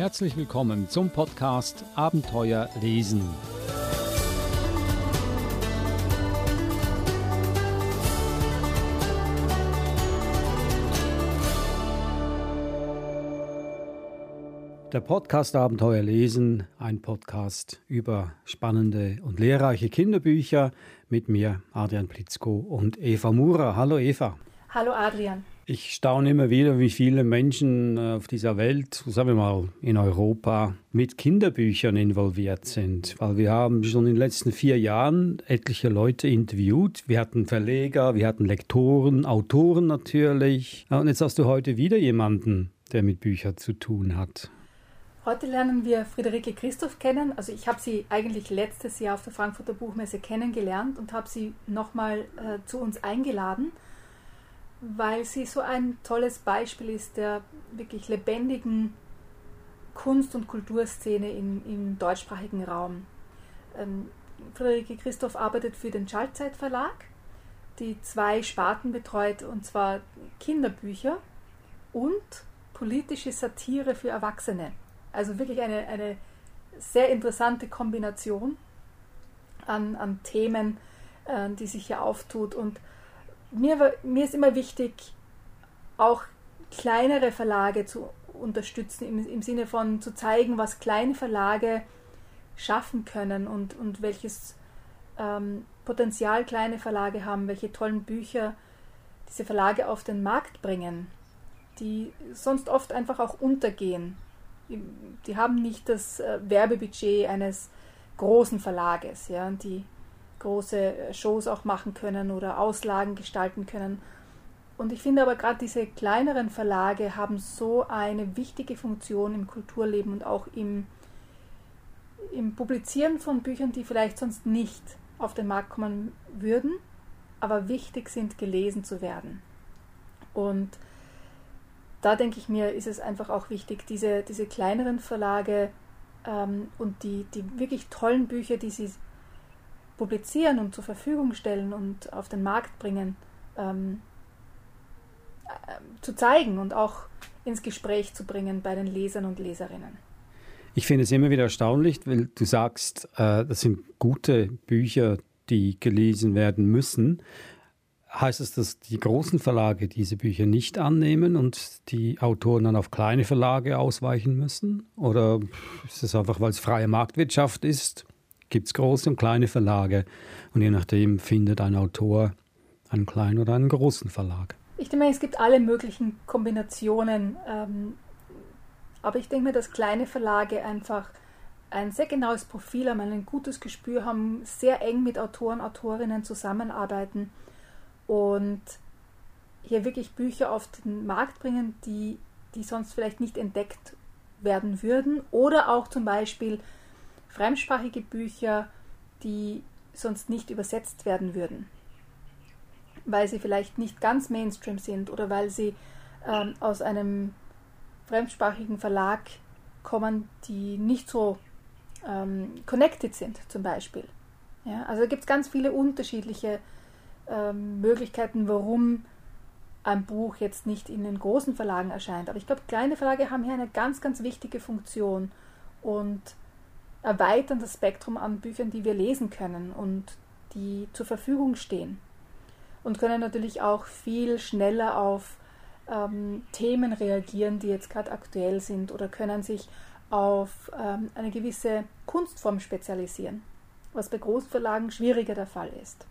Herzlich willkommen zum Podcast Abenteuer lesen. Der Podcast Abenteuer lesen, ein Podcast über spannende und lehrreiche Kinderbücher mit mir, Adrian Plitzko und Eva Mura. Hallo Eva. Hallo Adrian. Ich staune immer wieder, wie viele Menschen äh, auf dieser Welt, sagen wir mal in Europa, mit Kinderbüchern involviert sind. Weil wir haben schon in den letzten vier Jahren etliche Leute interviewt. Wir hatten Verleger, wir hatten Lektoren, Autoren natürlich. Und jetzt hast du heute wieder jemanden, der mit Büchern zu tun hat. Heute lernen wir Friederike Christoph kennen. Also ich habe sie eigentlich letztes Jahr auf der Frankfurter Buchmesse kennengelernt und habe sie nochmal äh, zu uns eingeladen weil sie so ein tolles Beispiel ist der wirklich lebendigen Kunst- und Kulturszene in, im deutschsprachigen Raum. Ähm, Friederike Christoph arbeitet für den Schaltzeit Verlag, die zwei Sparten betreut, und zwar Kinderbücher und politische Satire für Erwachsene. Also wirklich eine, eine sehr interessante Kombination an, an Themen, äh, die sich hier auftut. Und mir, mir ist immer wichtig, auch kleinere Verlage zu unterstützen, im, im Sinne von zu zeigen, was kleine Verlage schaffen können und, und welches ähm, Potenzial kleine Verlage haben, welche tollen Bücher diese Verlage auf den Markt bringen, die sonst oft einfach auch untergehen. Die, haben nicht das äh, Werbebudget eines großen Verlages, ja, die große äh, Shows auch machen können oder Auslagen gestalten können. Und ich finde aber gerade diese kleineren Verlage haben so eine wichtige Funktion im Kulturleben und auch im, im Publizieren von Büchern, die vielleicht sonst nicht auf den Markt kommen würden, aber wichtig sind, gelesen zu werden. Und da denke ich mir, ist es einfach auch wichtig, diese, diese kleineren Verlage ähm, und die, die wirklich tollen Bücher, die sie publizieren und zur Verfügung stellen und auf den Markt bringen, ähm, äh, zu zeigen und auch ins Gespräch zu bringen bei den Lesern und Leserinnen. Ich finde es immer wieder erstaunlich, weil du sagst, äh, das sind gute Bücher, die gelesen werden müssen. Heißt es, dass die großen Verlage diese Bücher nicht annehmen und die Autoren dann auf kleine Verlage ausweichen müssen? Oder ist es einfach, weil es freie Marktwirtschaft ist gibt es große und kleine Verlage. Und je nachdem findet ein Autor einen kleinen oder einen großen Verlag. Ich denke, es gibt alle möglichen Kombinationen. Ähm, aber ich denke mir, dass kleine Verlage einfach ein sehr genaues Profil haben, ein gutes Gespür haben, sehr eng mit Autoren, Autorinnen zusammenarbeiten und hier wirklich Bücher auf den Markt bringen, die, die sonst vielleicht nicht entdeckt werden würden. Oder auch zum Beispiel fremdsprachige Bücher, die sonst nicht übersetzt werden würden, weil sie vielleicht nicht ganz Mainstream sind oder weil sie ähm, aus einem fremdsprachigen Verlag kommen, die nicht so ähm, connected sind, zum Beispiel. Ja, also gibt es ganz viele unterschiedliche ähm, Möglichkeiten, warum ein Buch jetzt nicht in den großen Verlagen erscheint. Aber ich glaube, kleine Verlage haben hier eine ganz, ganz wichtige Funktion und erweitern das Spektrum an Büchern, die wir lesen können und die zur Verfügung stehen. Und können natürlich auch viel schneller auf ähm, Themen reagieren, die jetzt gerade aktuell sind oder können sich auf ähm, eine gewisse Kunstform spezialisieren, was bei Großverlagen schwieriger der Fall ist,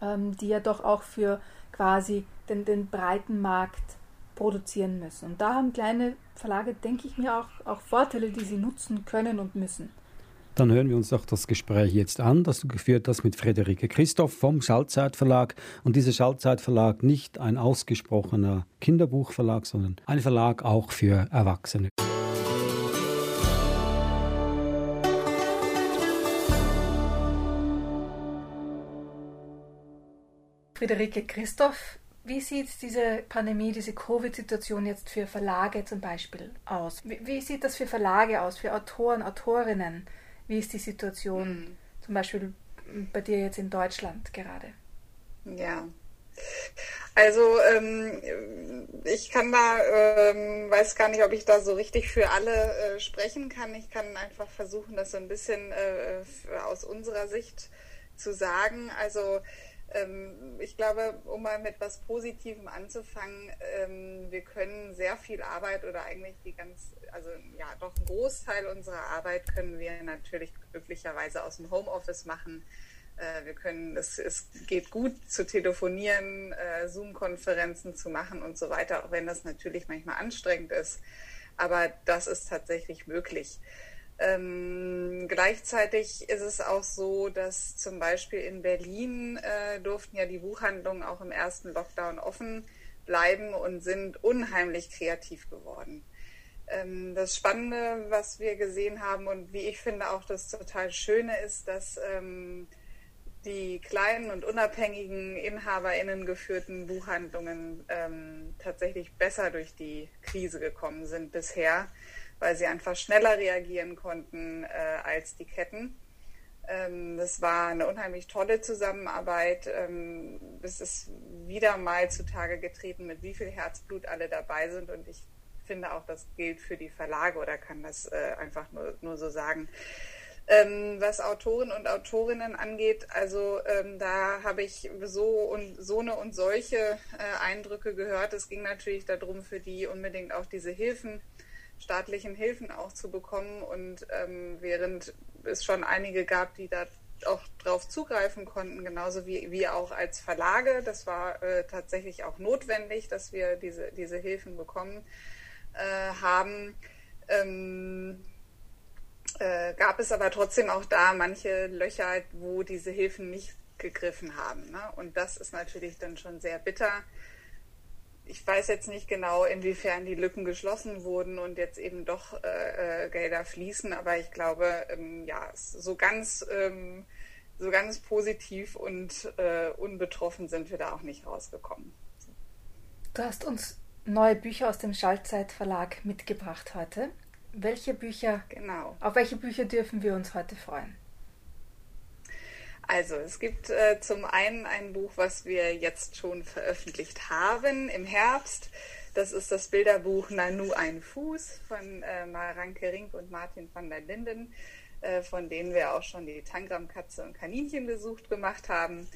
ähm, die ja doch auch für quasi den, den breiten Markt produzieren müssen. Und da haben kleine Verlage, denke ich mir, auch, auch Vorteile, die sie nutzen können und müssen. Dann hören wir uns doch das Gespräch jetzt an, das du geführt hast mit Friederike Christoph vom Schallzeitverlag. Und dieser Schallzeitverlag nicht ein ausgesprochener Kinderbuchverlag, sondern ein Verlag auch für Erwachsene. Friederike Christoph wie sieht diese Pandemie, diese Covid-Situation jetzt für Verlage zum Beispiel aus? Wie, wie, sieht das für Verlage aus, für Autoren, Autorinnen? Wie ist die Situation mhm. zum Beispiel bei dir jetzt in Deutschland gerade? Ja, Also ähm, ich kann da, ähm, weiß gar nicht, ob ich da so richtig für alle äh, sprechen kann. Ich kann einfach versuchen, das so ein bisschen äh, aus unserer Sicht zu sagen. Also ich glaube, um mal mit was Positivem anzufangen, ähm, wir können sehr viel Arbeit oder eigentlich die ganz, also ja, doch einen Großteil unserer Arbeit können wir natürlich glücklicherweise aus dem Homeoffice machen. Äh, wir können, es, es geht gut zu telefonieren, äh, Zoom-Konferenzen zu machen und so weiter, auch wenn das natürlich manchmal anstrengend ist. Aber das ist tatsächlich möglich. Ähm, gleichzeitig ist es auch so, dass zum Beispiel in Berlin äh, durften ja die Buchhandlungen auch im ersten Lockdown offen bleiben und sind unheimlich kreativ geworden. Ähm, das Spannende, was wir gesehen haben und wie ich finde auch das total Schöne ist, dass ähm, die kleinen und unabhängigen Inhaberinnen geführten Buchhandlungen ähm, tatsächlich besser durch die Krise gekommen sind bisher weil sie einfach schneller reagieren konnten äh, als die Ketten. Ähm, das war eine unheimlich tolle Zusammenarbeit. Ähm, es ist wieder mal zutage getreten, mit wie viel Herzblut alle dabei sind. Und ich finde auch, das gilt für die Verlage oder kann das äh, einfach nur, nur so sagen. Ähm, was Autoren und Autorinnen angeht, also ähm, da habe ich so und so eine und solche äh, Eindrücke gehört. Es ging natürlich darum, für die unbedingt auch diese Hilfen staatlichen Hilfen auch zu bekommen. Und ähm, während es schon einige gab, die da auch drauf zugreifen konnten, genauso wie wir auch als Verlage, das war äh, tatsächlich auch notwendig, dass wir diese, diese Hilfen bekommen äh, haben. Ähm, äh, gab es aber trotzdem auch da manche Löcher, wo diese Hilfen nicht gegriffen haben. Ne? Und das ist natürlich dann schon sehr bitter ich weiß jetzt nicht genau, inwiefern die Lücken geschlossen wurden und jetzt eben doch äh, äh, Gelder fließen, aber ich glaube, ähm, ja, so ganz, ähm, so ganz positiv und äh, unbetroffen sind wir da auch nicht rausgekommen. Du hast uns neue Bücher aus dem Schaltzeit Verlag mitgebracht heute. Welche Bücher? Genau. Auf welche Bücher dürfen wir uns heute freuen? Also es gibt äh, zum einen ein Buch, was wir jetzt schon veröffentlicht haben im Herbst. Das ist das Bilderbuch Nanu ein Fuß von äh, Maranke Rink und Martin van der Linden, äh, von denen wir auch schon die Tangram-Katze und Kaninchen besucht gemacht haben.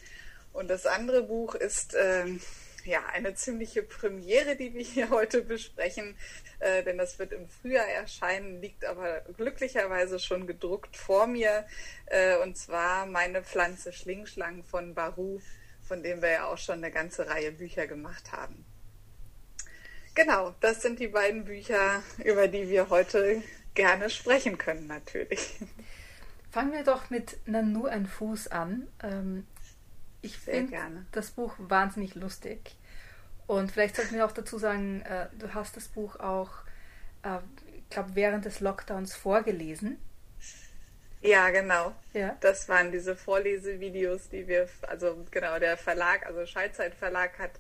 Und das andere Buch ist ähm, ja, eine ziemliche Premiere, die wir hier heute besprechen, äh, denn das wird im Frühjahr erscheinen, liegt aber glücklicherweise schon gedruckt vor mir. Äh, und zwar meine Pflanze Schlingschlang von Baru, von dem wir ja auch schon eine ganze Reihe Bücher gemacht haben. Genau, das sind die beiden Bücher, über die wir heute gerne sprechen können, natürlich. Fangen wir doch mit Nanu ein Fuß an. Ähm, ich finde das Buch wahnsinnig lustig. Und vielleicht sollten wir auch dazu sagen, äh, du hast das Buch auch, äh, ich glaube, während des Lockdowns vorgelesen. Ja, genau. Ja. Das waren diese Vorlesevideos, die wir, also genau, der Verlag, also Schallzeit Verlag hat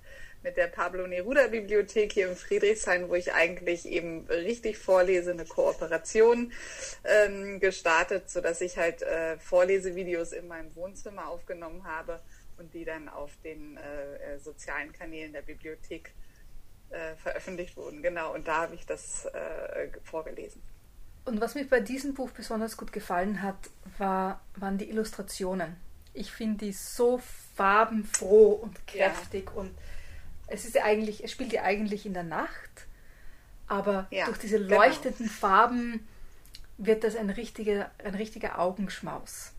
mit der Pablo Neruda Bibliothek hier in Friedrichshain, wo ich eigentlich eben richtig vorlese, eine Kooperation ähm, gestartet, sodass ich halt äh, Vorlesevideos in meinem Wohnzimmer aufgenommen habe und die dann auf den äh, äh, sozialen Kanälen der Bibliothek äh, veröffentlicht wurden. Genau, und da habe ich das äh, vorgelesen. Und was mir bei diesem Buch besonders gut gefallen hat, war, waren die Illustrationen. Ich finde die so farbenfroh und kräftig ja. und es ist ja eigentlich, es spielt ja eigentlich in der Nacht, aber ja, durch diese genau. leuchtenden genau. Farben wird das ein richtiger, ein richtiger Augenschmaus.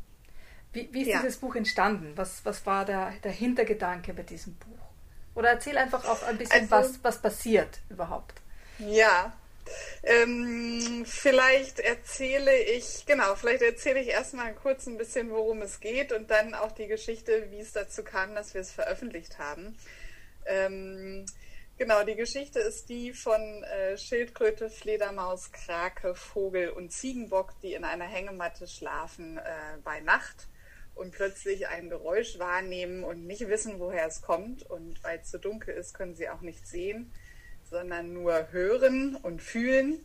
Wie, wie ist ja. dieses Buch entstanden? Was, was war der, der Hintergedanke bei diesem Buch? Oder erzähl einfach auch ein bisschen, also, was, was passiert überhaupt. Ja, ähm, vielleicht erzähle ich, genau, vielleicht erzähle ich erstmal kurz ein bisschen, worum es geht und dann auch die Geschichte, wie es dazu kam, dass wir es veröffentlicht haben. Ähm, genau, die Geschichte ist die von äh, Schildkröte, Fledermaus, Krake, Vogel und Ziegenbock, die in einer Hängematte schlafen äh, bei Nacht und plötzlich ein Geräusch wahrnehmen und nicht wissen, woher es kommt. Und weil es zu so dunkel ist, können sie auch nicht sehen, sondern nur hören und fühlen.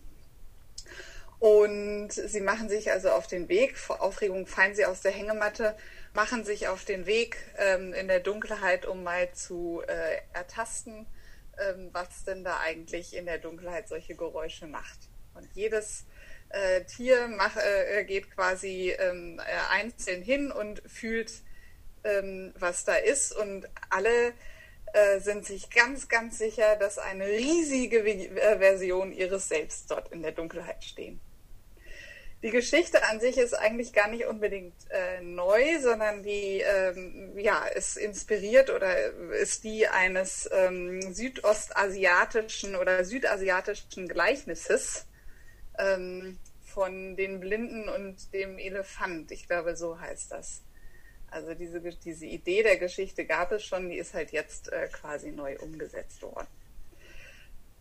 Und sie machen sich also auf den Weg. Vor Aufregung fallen sie aus der Hängematte machen sich auf den Weg ähm, in der Dunkelheit, um mal zu äh, ertasten, ähm, was denn da eigentlich in der Dunkelheit solche Geräusche macht. Und jedes äh, Tier mach, äh, geht quasi ähm, äh, einzeln hin und fühlt, ähm, was da ist. Und alle äh, sind sich ganz, ganz sicher, dass eine riesige äh, Version ihres Selbst dort in der Dunkelheit stehen. Die Geschichte an sich ist eigentlich gar nicht unbedingt äh, neu, sondern die ähm, ja, ist inspiriert oder ist die eines ähm, südostasiatischen oder südasiatischen Gleichnisses ähm, von den Blinden und dem Elefant. Ich glaube, so heißt das. Also diese, diese Idee der Geschichte gab es schon, die ist halt jetzt äh, quasi neu umgesetzt worden.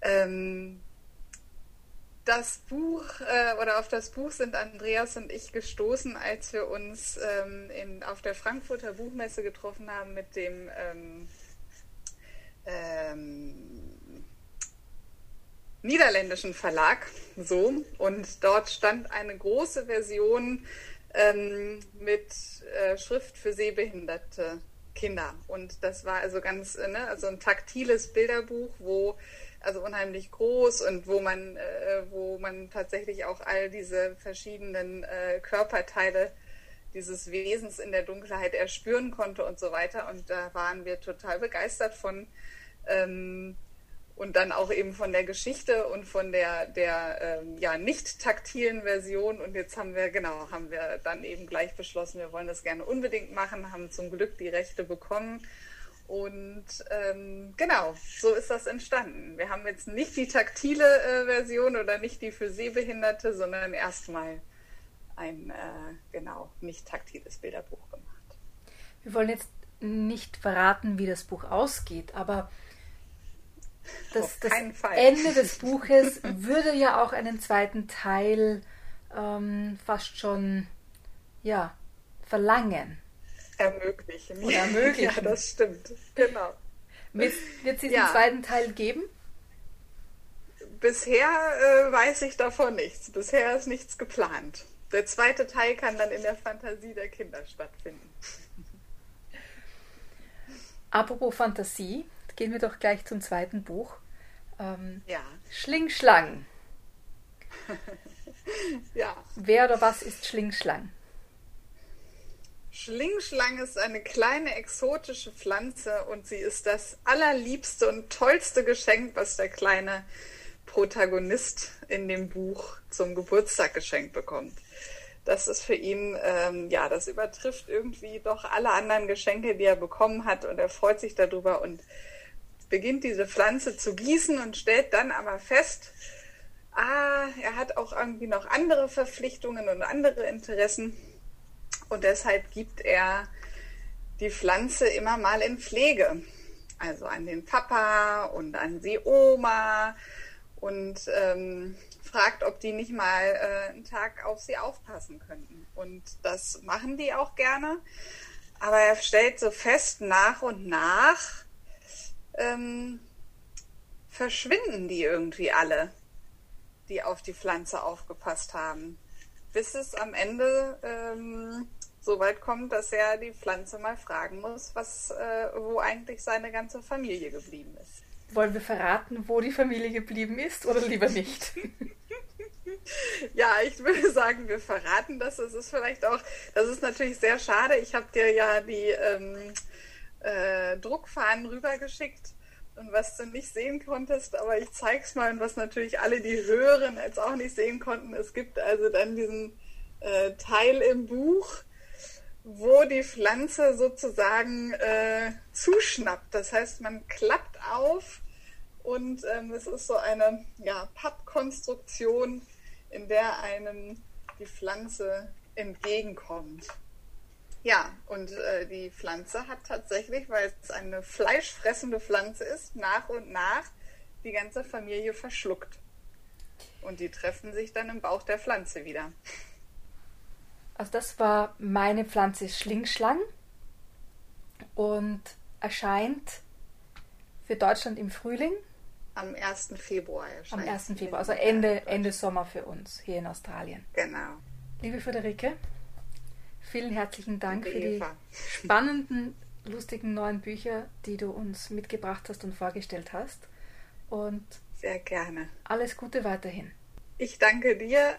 Ähm, das Buch äh, oder auf das Buch sind Andreas und ich gestoßen, als wir uns ähm, in, auf der Frankfurter Buchmesse getroffen haben mit dem ähm, ähm, niederländischen Verlag. So, und dort stand eine große Version ähm, mit äh, Schrift für sehbehinderte Kinder. Und das war also ganz, äh, ne, also ein taktiles Bilderbuch, wo also unheimlich groß und wo man, äh, wo man tatsächlich auch all diese verschiedenen äh, Körperteile dieses Wesens in der Dunkelheit erspüren konnte und so weiter. Und da waren wir total begeistert von. Ähm, und dann auch eben von der Geschichte und von der, der ähm, ja, nicht taktilen Version. Und jetzt haben wir, genau, haben wir dann eben gleich beschlossen, wir wollen das gerne unbedingt machen, haben zum Glück die Rechte bekommen und ähm, genau, so ist das entstanden. Wir haben jetzt nicht die taktile äh, Version oder nicht die für Sehbehinderte, sondern erstmal ein äh, genau nicht taktiles Bilderbuch gemacht. Wir wollen jetzt nicht verraten, wie das Buch ausgeht, aber das, das Ende des Buches würde ja auch einen zweiten Teil ähm, fast schon ja, verlangen ermöglichen. Oder ermöglichen. Ja, das stimmt. Genau. Wird es diesen ja. zweiten Teil geben? Bisher äh, weiß ich davon nichts. Bisher ist nichts geplant. Der zweite Teil kann dann in der Fantasie der Kinder stattfinden. Apropos Fantasie, gehen wir doch gleich zum zweiten Buch. Ähm, ja. Schlingschlang. ja. Wer oder was ist Schlingschlang? Schlingschlange ist eine kleine exotische Pflanze und sie ist das allerliebste und tollste Geschenk, was der kleine Protagonist in dem Buch zum Geburtstag geschenkt bekommt. Das ist für ihn, ähm, ja, das übertrifft irgendwie doch alle anderen Geschenke, die er bekommen hat und er freut sich darüber und beginnt diese Pflanze zu gießen und stellt dann aber fest, ah, er hat auch irgendwie noch andere Verpflichtungen und andere Interessen und deshalb gibt er die Pflanze immer mal in Pflege. Also an den Papa und an die Oma und ähm, fragt, ob die nicht mal äh, einen Tag auf sie aufpassen könnten. Und das machen die auch gerne. Aber er stellt so fest, nach und nach ähm, verschwinden die irgendwie alle, die auf die Pflanze aufgepasst haben. Bis es am Ende ähm, so weit kommt, dass er die Pflanze mal fragen muss, was, äh, wo eigentlich seine ganze Familie geblieben ist. Wollen wir verraten, wo die Familie geblieben ist oder lieber nicht? ja, ich würde sagen, wir verraten das. Es ist vielleicht auch, das ist natürlich sehr schade. Ich habe dir ja die ähm, äh, Druckfahnen rübergeschickt und was du nicht sehen konntest, aber ich zeig's mal und was natürlich alle, die hören, jetzt auch nicht sehen konnten. Es gibt also dann diesen äh, Teil im Buch, wo die Pflanze sozusagen äh, zuschnappt. Das heißt, man klappt auf und ähm, es ist so eine ja, Pappkonstruktion, in der einem die Pflanze entgegenkommt. Ja, und äh, die Pflanze hat tatsächlich, weil es eine fleischfressende Pflanze ist, nach und nach die ganze Familie verschluckt. Und die treffen sich dann im Bauch der Pflanze wieder. Also das war meine Pflanze Schlingschlang und erscheint für Deutschland im Frühling. Am 1. Februar erscheint. Am 1. Februar, also Ende, Ende Sommer für uns hier in Australien. Genau. Liebe Friederike, Vielen herzlichen Dank für die spannenden, lustigen neuen Bücher, die du uns mitgebracht hast und vorgestellt hast. Und sehr gerne. Alles Gute weiterhin. Ich danke dir.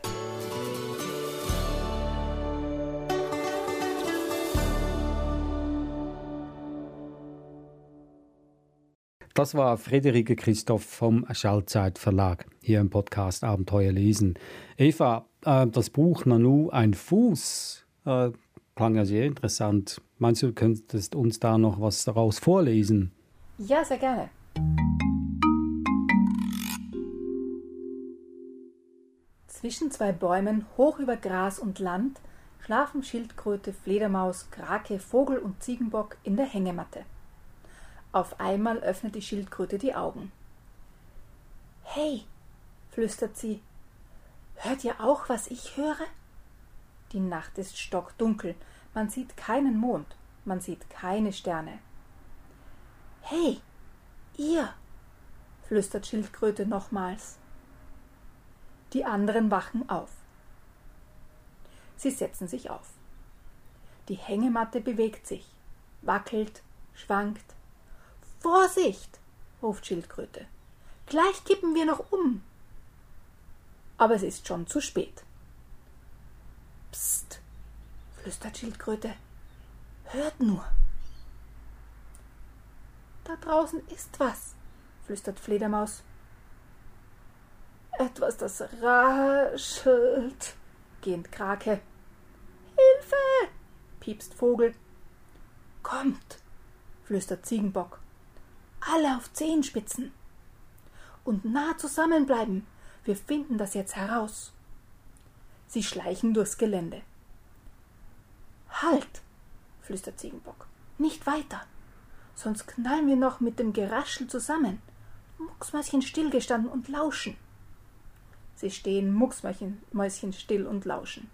Das war Friederike Christoph vom Schallzeit Verlag hier im Podcast Abenteuer lesen. Eva, äh, das Buch Nanu, ein Fuß, äh, klang ja sehr interessant. Meinst du, könntest uns da noch was daraus vorlesen? Ja, sehr gerne. Zwischen zwei Bäumen, hoch über Gras und Land, schlafen Schildkröte, Fledermaus, Krake, Vogel und Ziegenbock in der Hängematte. Auf einmal öffnet die Schildkröte die Augen. Hey, flüstert sie, hört ihr auch, was ich höre? Die Nacht ist stockdunkel, man sieht keinen Mond, man sieht keine Sterne. Hey, ihr, flüstert Schildkröte nochmals. Die anderen wachen auf. Sie setzen sich auf. Die Hängematte bewegt sich, wackelt, schwankt, Vorsicht! ruft Schildkröte. Gleich kippen wir noch um. Aber es ist schon zu spät. Psst, flüstert Schildkröte. Hört nur. Da draußen ist was, flüstert Fledermaus. Etwas, das raschelt, gähnt Krake. Hilfe! piepst Vogel. Kommt, flüstert Ziegenbock alle auf Zehenspitzen. Und nah zusammenbleiben. Wir finden das jetzt heraus. Sie schleichen durchs Gelände. Halt, flüstert Ziegenbock. Nicht weiter. Sonst knallen wir noch mit dem Geraschel zusammen. Mucksmäuschen stillgestanden und lauschen. Sie stehen mucksmäuschen still und lauschen.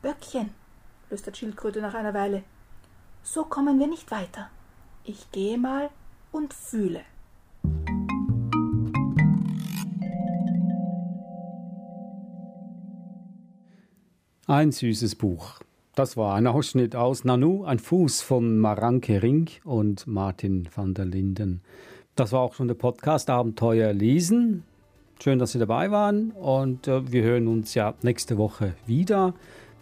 Böckchen, flüstert Schildkröte nach einer Weile. So kommen wir nicht weiter. Ich gehe mal und fühle. Ein süßes Buch. Das war ein Ausschnitt aus Nanu, ein Fuß von Maranke Ring und Martin van der Linden. Das war auch schon der Podcast Abenteuer lesen. Schön, dass Sie dabei waren und äh, wir hören uns ja nächste Woche wieder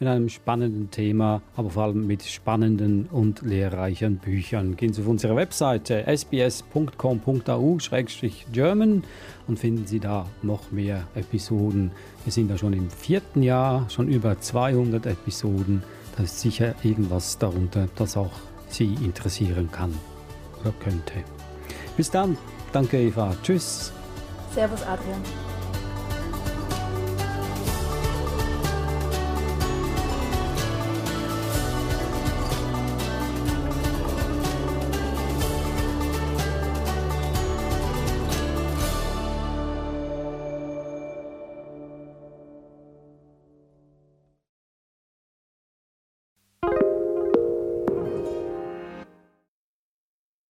mit einem spannenden Thema, aber vor allem mit spannenden und lehrreichen Büchern. Gehen Sie auf unsere Webseite sbs.com.au-german und finden Sie da noch mehr Episoden. Wir sind da schon im vierten Jahr, schon über 200 Episoden. Da ist sicher irgendwas darunter, das auch Sie interessieren kann oder könnte. Bis dann. Danke, Eva. Tschüss. Servus, Adrian.